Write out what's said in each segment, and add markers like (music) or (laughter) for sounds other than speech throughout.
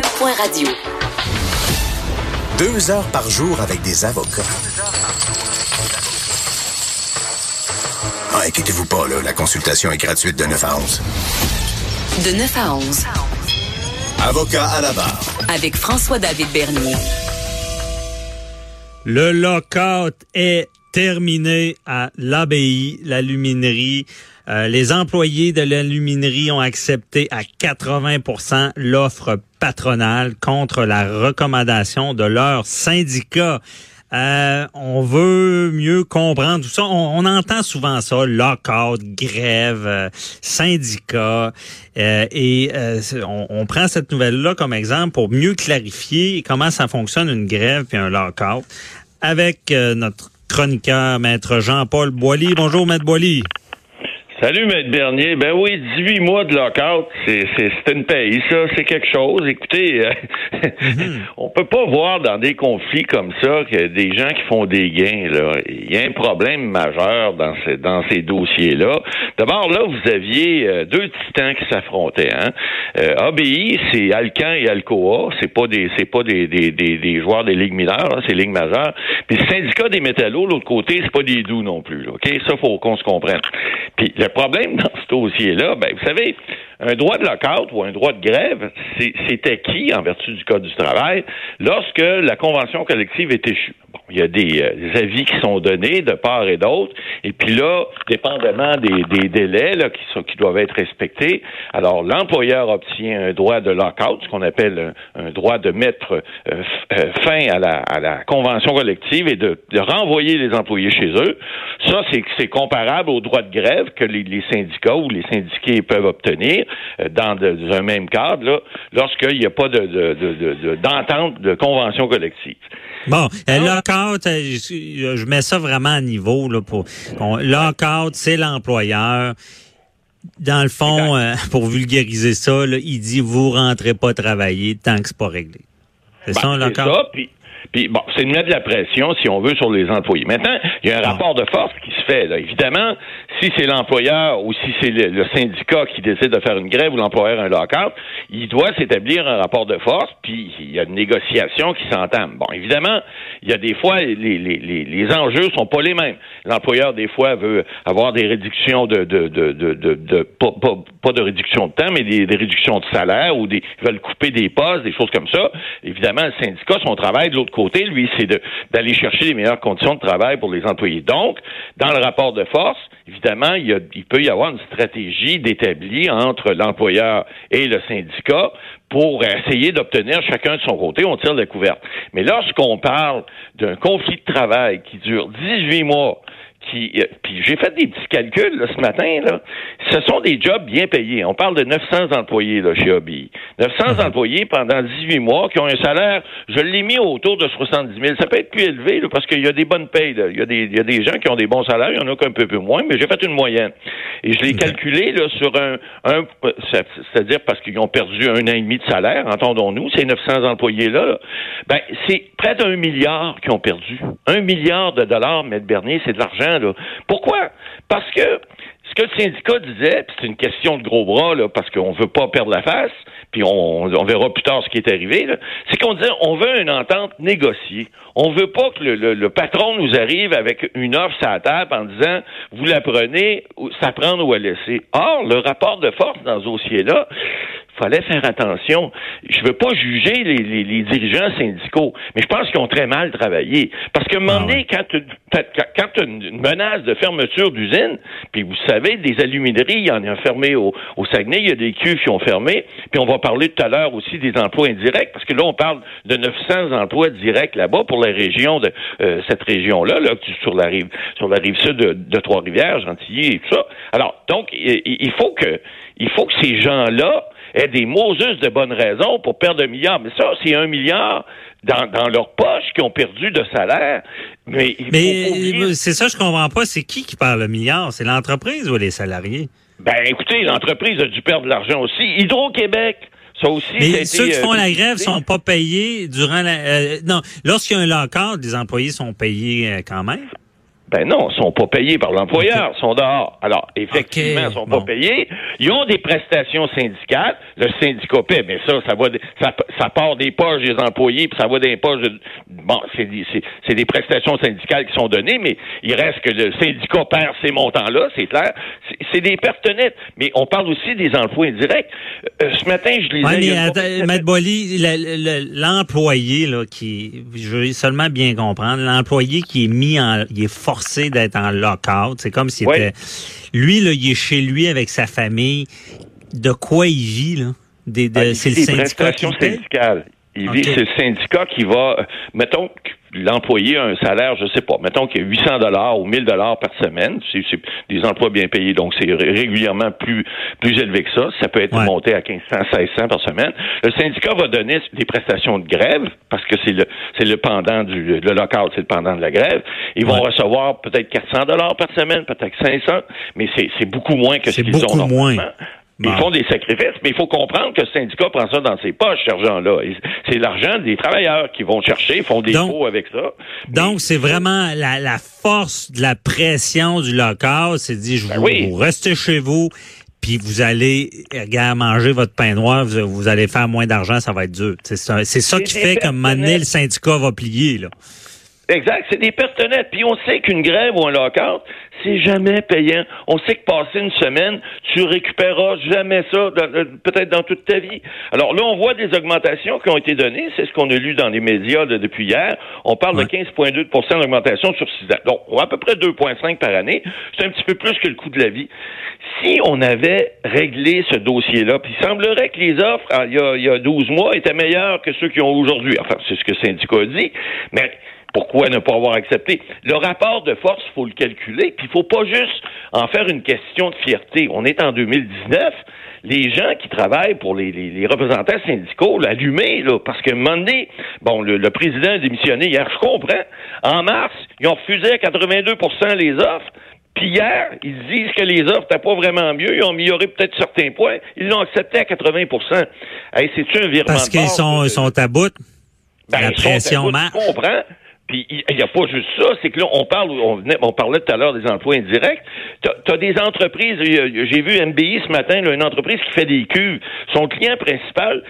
Point radio. Deux heures par jour avec des avocats. Ah, inquiétez-vous pas, là, la consultation est gratuite de 9 à 11. De 9 à 11. Avocat à la barre. Avec François-David Bernier. Le lockout est terminé à l'ABI, l'aluminerie. Euh, les employés de l'aluminerie ont accepté à 80% l'offre patronale contre la recommandation de leur syndicat. Euh, on veut mieux comprendre tout ça. On, entend souvent ça, lockout, grève, euh, syndicat. et on, on, prend cette nouvelle-là comme exemple pour mieux clarifier comment ça fonctionne une grève puis un lockout avec notre chroniqueur, maître Jean-Paul Boilly. Bonjour, maître Boilly. Salut, Maître Bernier. Ben oui, 18 mois de lockout, c'est, c'est, une paye, ça, c'est quelque chose. Écoutez, euh, mm-hmm. (laughs) on peut pas voir dans des conflits comme ça que des gens qui font des gains, là. Il y a un problème majeur dans ces, dans ces dossiers-là. D'abord, là, vous aviez euh, deux titans qui s'affrontaient, hein. Euh, ABI, c'est Alcan et Alcoa. C'est pas des, c'est pas des, des, des, joueurs des ligues mineures, hein, c'est ligues majeures. Puis le syndicat des métallos, l'autre côté, c'est pas des doux non plus, OK? Ça, faut qu'on se comprenne. Puis le problème dans ce dossier-là, ben, vous savez, un droit de lockout ou un droit de grève, c'est acquis en vertu du Code du travail lorsque la convention collective est échue? Il y a des, euh, avis qui sont donnés de part et d'autre, et puis là, dépendamment des, délais là, qui, sont, qui doivent être respectés, alors l'employeur obtient un droit de lockout, ce qu'on appelle un, droit de mettre euh, euh, fin à la, à la, convention collective et de, de, renvoyer les employés chez eux. Ça, c'est comparable au droit de grève que les, les syndicats ou les syndiqués peuvent obtenir. Euh, dans, un même cadre, lorsqu'il n'y a pas de, d'entente de, convention collective. Bon, lockout, euh, je, mets ça vraiment à niveau là pour lockout, c'est l'employeur. Dans le fond, pour vulgariser ça, il dit vous rentrez pas travailler tant que c'est pas réglé. C'est ben, ça un lockout? Puis bon, c'est de mettre de la pression, si on veut, sur les employés. Maintenant, il y a un rapport de force qui se fait. Là. Évidemment, si c'est l'employeur ou si c'est le, syndicat qui décide de faire une grève ou l'employeur un lockout, il doit s'établir un rapport de force, puis il y a une négociation qui s'entame. Bon, évidemment, il y a des fois, les, les, les, les enjeux sont pas les mêmes. L'employeur, des fois, veut avoir des réductions de, de, de, de, de, pas, de réduction de temps, mais des, des réductions de salaire ou des, ils veulent couper des postes, des choses comme ça. Évidemment, le syndicat, son travail de l'autre côté, lui, c'est d'aller chercher les meilleures conditions de travail pour les employés. Donc, dans le rapport de force, évidemment, il, peut y avoir une stratégie d'établir entre l'employeur et le syndicat pour essayer d'obtenir chacun de son côté, on tire la couverte. Mais lorsqu'on parle d'un conflit de travail qui dure 18 mois, qui, euh, puis j'ai fait des petits calculs là, ce matin. Là. Ce sont des jobs bien payés. On parle de 900 employés là, chez Hobby. 900 mhm. employés pendant 18 mois qui ont un salaire, je l'ai mis autour de 70 000. Ça peut être plus élevé là, parce qu'il y a des bonnes payes. Il, y a des, il y a des gens qui ont des bons salaires, il y en a qu'un peu, peu moins, mais j'ai fait une moyenne. Et je l'ai calculé là, sur un, un c'est-à-dire parce qu'ils ont perdu un an et demi de salaire, entendons-nous, ces 900 employés-là. Là. Ben, c'est près d'un milliard qui ont perdu. Un milliard de dollars, M. Bernier, c'est de l'argent pourquoi? Parce que ce que le syndicat disait, c'est une question de gros bras, là, parce qu'on veut pas perdre la face, puis on, verra plus tard ce qui est arrivé, c'est qu'on disait on veut une entente négociée. On veut pas que le, patron nous arrive avec une offre sur la table en disant vous la prenez, ça prendre ou à laisser. Or, le rapport de force dans ce dossier-là, fallait faire attention. Je veux pas juger les, les, les, dirigeants syndicaux, mais je pense qu'ils ont très mal travaillé. Parce qu'à un moment ah donné, quand tu as une menace de fermeture d'usine, puis vous savez, des alumineries, il y en a fermé au, au Saguenay, il y a des cuves qui ont fermé, puis on va parler tout à l'heure aussi des emplois indirects, parce que là, on parle de 900 emplois directs là-bas pour la région de euh, cette région-là, là, sur la rive sur la rive sud de, de Trois-Rivières, Gentilly et tout ça. Alors, donc, il faut que il faut que ces gens-là aient des Moses de bonnes raisons pour perdre un milliard. Mais ça, c'est un milliard dans, dans leur poche qui ont perdu de salaire. Mais, mais c'est ça, je comprends pas. C'est qui qui perd le milliard? C'est l'entreprise ou les salariés? Ben, écoutez, l'entreprise a dû perdre de l'argent aussi. Hydro-Québec, ça aussi, Mais ceux qui font la euh, grève sont pas payés durant la. Euh, non, lorsqu'il y a un lock-out, les employés sont payés euh, quand même? Ben non, ils sont pas payés par l'employeur, ils sont dehors. Alors, effectivement, ils sont pas payés. Ils ont des prestations syndicales. Le syndicat paie, mais ça, ça va, ça, ça part des poches des employés, puis ça va des poches. De, bon, c'est des, des prestations syndicales qui sont données, mais il reste que le syndicat perd ces montants-là, c'est clair. C'est des pertes nettes. Mais on parle aussi des emplois indirects. Euh, ce matin, je lisais. Ouais, mais l'employé là qui, je veux seulement bien comprendre, l'employé qui est mis en, il est forcé d'être en lockout. C'est comme si était, lui là, il est chez lui avec sa famille. De quoi il vit là? Des, de, c'est le syndicat syndicales. Il vit, c'est le syndicat qui va, euh, mettons, l'employé a un salaire, je sais pas, mettons qu'il y a 800 dollars ou 1000 dollars par semaine, c'est des emplois bien payés, donc c'est régulièrement plus plus élevé que ça. Ça peut être monté à 1500, 1600 par semaine. Le syndicat va donner des prestations de grève parce que c'est le c'est le pendant du le local, c'est le pendant de la grève. Ils vont recevoir peut-être 400 dollars par semaine, peut-être 500, mais c'est beaucoup moins que ce qu'ils ont normalement. Moins. Ils font des sacrifices, mais il faut comprendre que le syndicat prend ça dans ses poches, cet argent-là. C'est l'argent des travailleurs qui vont chercher, font des pots avec ça. Donc, c'est vraiment la, force de la pression du local, c'est dit, je ben vous, vous restez chez vous, puis vous allez regarde, manger votre pain noir, vous, allez faire moins d'argent, ça va être dur. C'est ça, ça qui fait que maintenant le syndicat va plier. Là. Exact, c'est des pertes nettes. Puis on sait qu'une grève ou un lockout, c'est jamais payant. On sait que passer une semaine, tu récupéreras jamais ça, peut-être dans toute ta vie. Alors là, on voit des augmentations qui ont été données. C'est ce qu'on a lu dans les médias depuis hier. On parle de 15,2% d'augmentation sur 6 ans. Donc, à peu près 2,5 par année. C'est un petit peu plus que le coût de la vie. Si on avait réglé ce dossier-là, puis il semblerait que les offres, ah, il y, a, il y a 12 mois, étaient meilleures que ceux qui ont aujourd'hui. Enfin, c'est ce que le syndicat a dit. Mais pourquoi ne pas avoir accepté? Le rapport de force, il faut le calculer, puis il faut pas juste en faire une question de fierté. On est en 2019 les gens qui travaillent pour les, les, représentants syndicaux, l'allumer, là, parce que donné, bon, le, président a démissionné hier, je comprends. En mars, ils ont refusé à 82% les offres. Puis hier, ils disent que les offres n'étaient pas vraiment mieux. Ils ont amélioré peut-être certains points. Ils l'ont accepté à 80 hey, C'est-tu un virement Parce qu'ils sont, sont à bout. Ben, la pression comprends. Il n'y a pas juste ça, c'est que là, on parle, on, venait, on parlait tout à l'heure des emplois indirects. Tu as, des entreprises, j'ai vu MBI ce matin, une entreprise qui fait des cuves. Son client principal,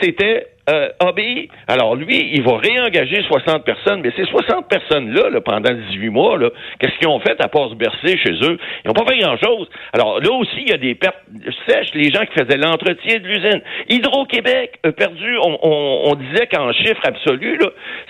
c'était euh, ABI. Alors lui, il va réengager 60 personnes, mais ces 60 personnes-là, là, pendant 18 mois, là, qu'est-ce qu'ils ont fait à part se bercer chez eux? Ils n'ont pas fait grand-chose. Alors là aussi, il y a des pertes sèches, les gens qui faisaient l'entretien de l'usine. Hydro-Québec a perdu, on, on, on disait qu'en chiffre absolu,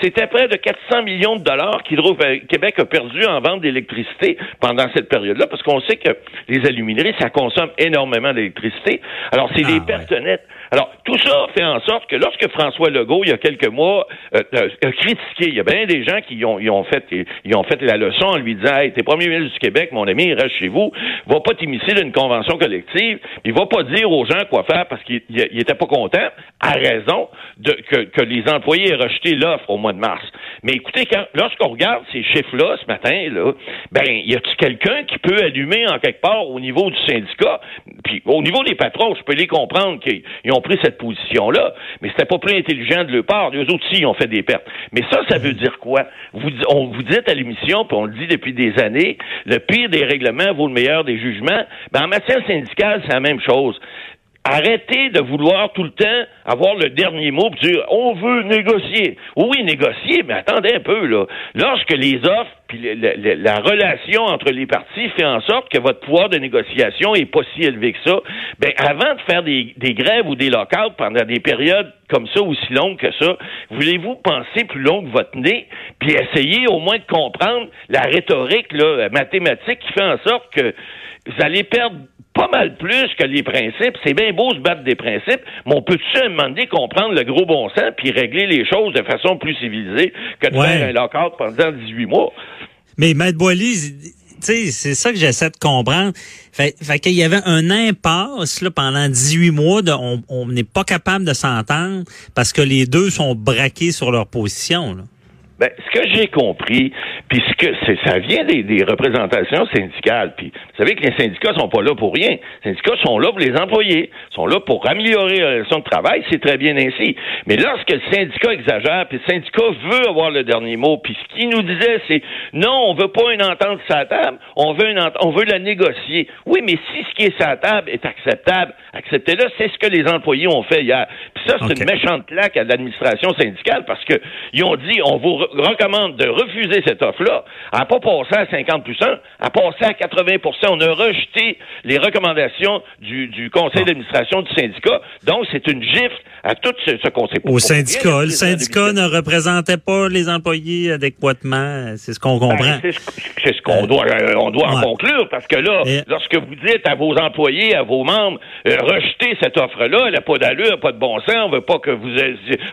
c'était près de 400 millions de dollars qu'Hydro-Québec a perdu en vente d'électricité pendant cette période-là, parce qu'on sait que les alumineries, ça consomme énormément d'électricité. Alors, c'est des ah, pertes nettes. Alors, tout ça fait en sorte que lorsque François Legault, il y a quelques mois, euh, euh, a critiqué, il y a bien des gens qui ont, ont, fait, ils ont fait la leçon en lui disant Hey, t'es premier ministre du Québec, mon ami, reste chez vous, va pas t'immiscer d'une convention collective, il va pas dire aux gens quoi faire parce qu'il était pas content, à raison de, que, que les employés aient rejeté l'offre au mois de mars. Mais écoutez, quand, lorsqu'on regarde ces chiffres-là ce matin, là, ben, y a-t-il quelqu'un qui peut allumer en quelque part au niveau du syndicat? Puis au niveau des patrons, je peux les comprendre qu'ils ont pris cette position-là, mais c'était pas plus intelligent de leur part. Eux aussi, ils ont fait des pertes. Mais ça, ça veut dire quoi? Vous, on vous dit à l'émission, puis on le dit depuis des années, le pire des règlements vaut le meilleur des jugements. Ben, en matière syndicale, c'est la même chose. Arrêtez de vouloir tout le temps avoir le dernier mot pour dire on veut négocier. Oui, négocier, mais attendez un peu là. Lorsque les offres puis la, relation entre les parties fait en sorte que votre pouvoir de négociation est pas si élevé que ça, ben avant de faire des, grèves ou des locales pendant des périodes comme ça aussi longues que ça, voulez-vous penser plus long que votre nez, puis essayer au moins de comprendre la rhétorique là, mathématique qui fait en sorte que vous allez perdre pas mal plus que les principes. C'est bien beau se battre des principes, mais on peut-tu un moment comprendre le gros bon sens puis régler les choses de façon plus civilisée que de faire un lockout pendant 18 mois? Mais Maître Boily, c'est ça que j'essaie de comprendre. Fait, fait qu'il y avait un impasse là, pendant 18 mois, de, on n'est pas capable de s'entendre parce que les deux sont braqués sur leur position. Là. Ben, ce que j'ai compris, Puis ce que c'est, ça vient des, des, représentations syndicales. Puis vous savez que les syndicats sont pas là pour rien. Les syndicats sont là pour les employés, sont là pour améliorer la relation de travail. C'est très bien ainsi. Mais lorsque le syndicat exagère, puis le syndicat veut avoir le dernier mot, puis ce qu'il nous disait, c'est non, on veut pas une entente sur la table, on veut une on veut la négocier. Oui, mais si ce qui est sur la table est acceptable, acceptez-le. C'est ce que les employés ont fait hier. Puis ça, c'est une méchante claque à l'administration syndicale parce que ils ont dit on vous recommande de refuser cette offre-là, à pas passer à 50 plus 1, à passer à 80 On a rejeté les recommandations du, du conseil d'administration du syndicat. Donc, c'est une gifle à tout ce, ce conseil. Au syndicat. Le syndicat ne représentait pas les employés adéquatement. C'est ce qu'on ben, comprend. c'est ce qu'on doit, euh, on doit en conclure parce que là, lorsque vous dites à vos employés, à vos membres, euh, rejetez cette offre-là, elle n'a pas d'allure, elle n'a pas de bon sens, on veut pas que vous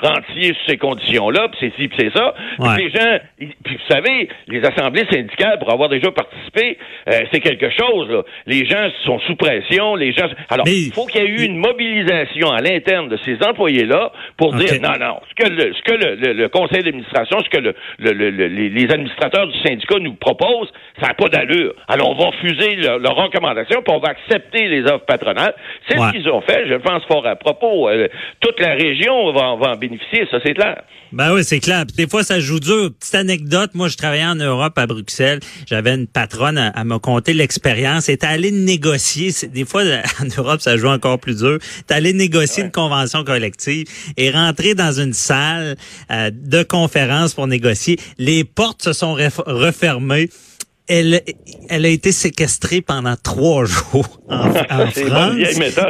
rentiez sur ces conditions-là, puis c'est ci, puis c'est ça. les gens, puis vous savez, les assemblées syndicales, pour avoir déjà participé, euh, c'est quelque chose. Là. Les gens sont sous pression, les gens. Alors, il faut qu'il y ait eu une mobilisation à l'interne de ces employés-là pour dire non, non, ce que le, ce que le, le, conseil d'administration, ce que le, les, administrateurs du syndicat nous proposent, ça n'a pas d'allure. Alors, on va refuser leurs recommandations, puis on va accepter les offres patronales. C'est ce qu'ils ont fait, je pense fort à propos. Euh, toute la région va, va en bénéficier, ça c'est clair. Ben oui, c'est clair. des fois, ça joue dur. Petite anecdote, moi, je travaillais en Europe, à Bruxelles. J'avais une patronne à, me conter l'expérience. Elle était allée négocier. Des fois, (laughs) en Europe, ça joue encore plus dur. Elle allée négocier une convention collective et rentrer dans une salle euh, de conférence pour négocier. Les portes se sont refermées elle, elle a été séquestrée pendant trois (laughs) jours en, France.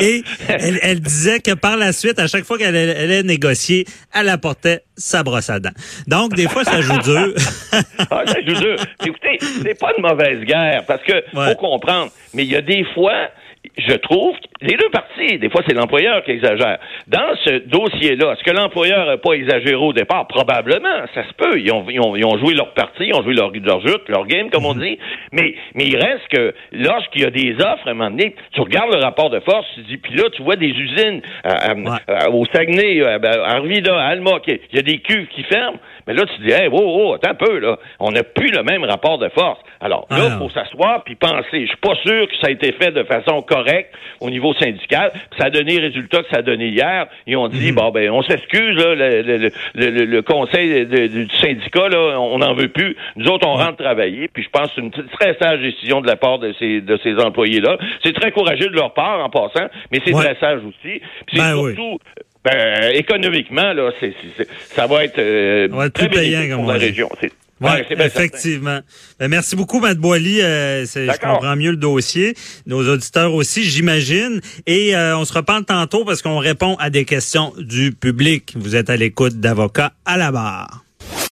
et elle, disait que par la suite, à chaque fois qu'elle allait négocier, elle apportait sa brosse à dents. Donc, des fois, ça joue dur. (laughs) ah, ça joue dur. Écoutez, c'est pas une mauvaise guerre, parce que faut comprendre. Mais il y a des fois, je trouve, les deux parties, des fois c'est l'employeur qui exagère. Dans ce dossier-là, est-ce que l'employeur n'a pas exagéré au départ? Probablement, ça se peut. Ils ont, ils ont, ils ont joué leur partie, ils ont joué leur, leur jute, leur game, comme on mhm. dit. Mais, mais il reste que lorsqu'il y a des offres, à un moment donné, tu regardes le rapport de force, tu dis, puis là, tu vois des usines euh, euh, euh, au Saguenay, ben, à Arvida, à Alma, il y a des cuves qui ferment. Mais là, tu dis, hey, oh, oh, attends un peu, là. On n'a plus le même rapport de force. Alors, là, il ah. faut s'asseoir puis penser. Je suis pas sûr que ça a été fait de façon correcte au niveau syndical. ça a donné le résultat que ça a donné hier. Ils ont dit, mhm. bon, ben, on s'excuse, là, le, le, le, conseil du syndicat, là, on n'en veut plus. Nous autres, on rentre travailler. Puis je pense que c'est une très sage décision de la part de ces, de ces employés-là. C'est très courageux de leur part, en passant, mais c'est très sage aussi. Puis c'est ben surtout... Ben, économiquement, là, c'est, ça va être, euh, très payant pour la région. Ouais, effectivement. Ben, merci beaucoup, Matt Boily. Euh, je comprends mieux le dossier. Nos auditeurs aussi, j'imagine. Et euh, on se reparle tantôt parce qu'on répond à des questions du public. Vous êtes à l'écoute d'avocats à la barre.